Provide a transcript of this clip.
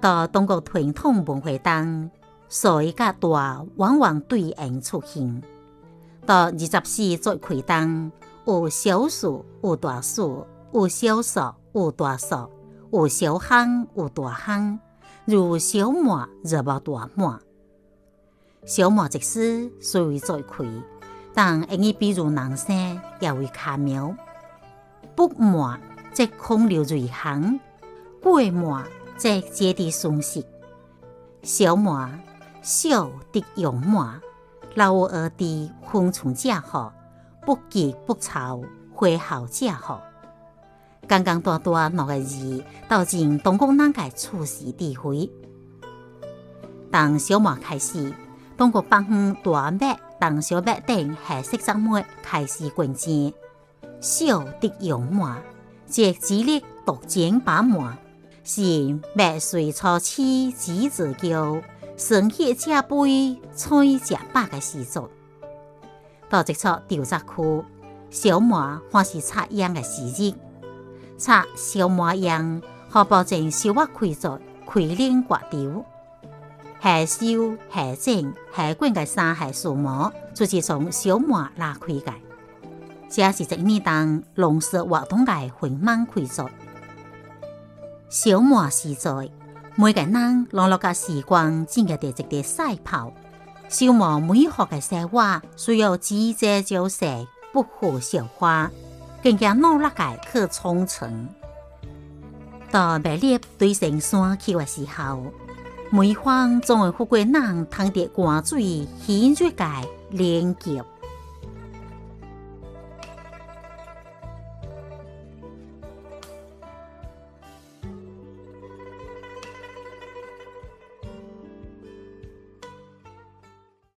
到中国传统文化中，水甲大往往对应出现。到二十四节气中，有小暑，有大暑，有小暑，有大暑，有小寒，有大寒，如小满，则无大满。小满即使属于节气，但容易比如人生，也为卡苗。不满则空流瑞行，过满则节地松息。小满小得用满，老而地昆虫家好，不急不躁，花好家好。刚刚短短两个字，道尽东宫人个处事智慧。当小满开始。通过帮大麦、当小麦等黑色作物开始滚煎，小的用麦，即激烈独尖把满，是麦穗初起枝子高，生血加杯，菜加百的时节。到这处调查区，小麦还是插秧的时节，插小麦秧，可保证小麦开作开镰挂丢。下收、下整、下滚的三下树木，就是从小麦拉开的。这是一年当农事活动的繁忙开作。小满时在，每个人落落嘅时光，正嘅地一地赛跑。小满每学嘅生活需要季节交食，不可消化，更加努力嘅去冲成。到麦粒堆成山去嘅时候。每方总会富贵人，淌着汗水，喜悦界连接。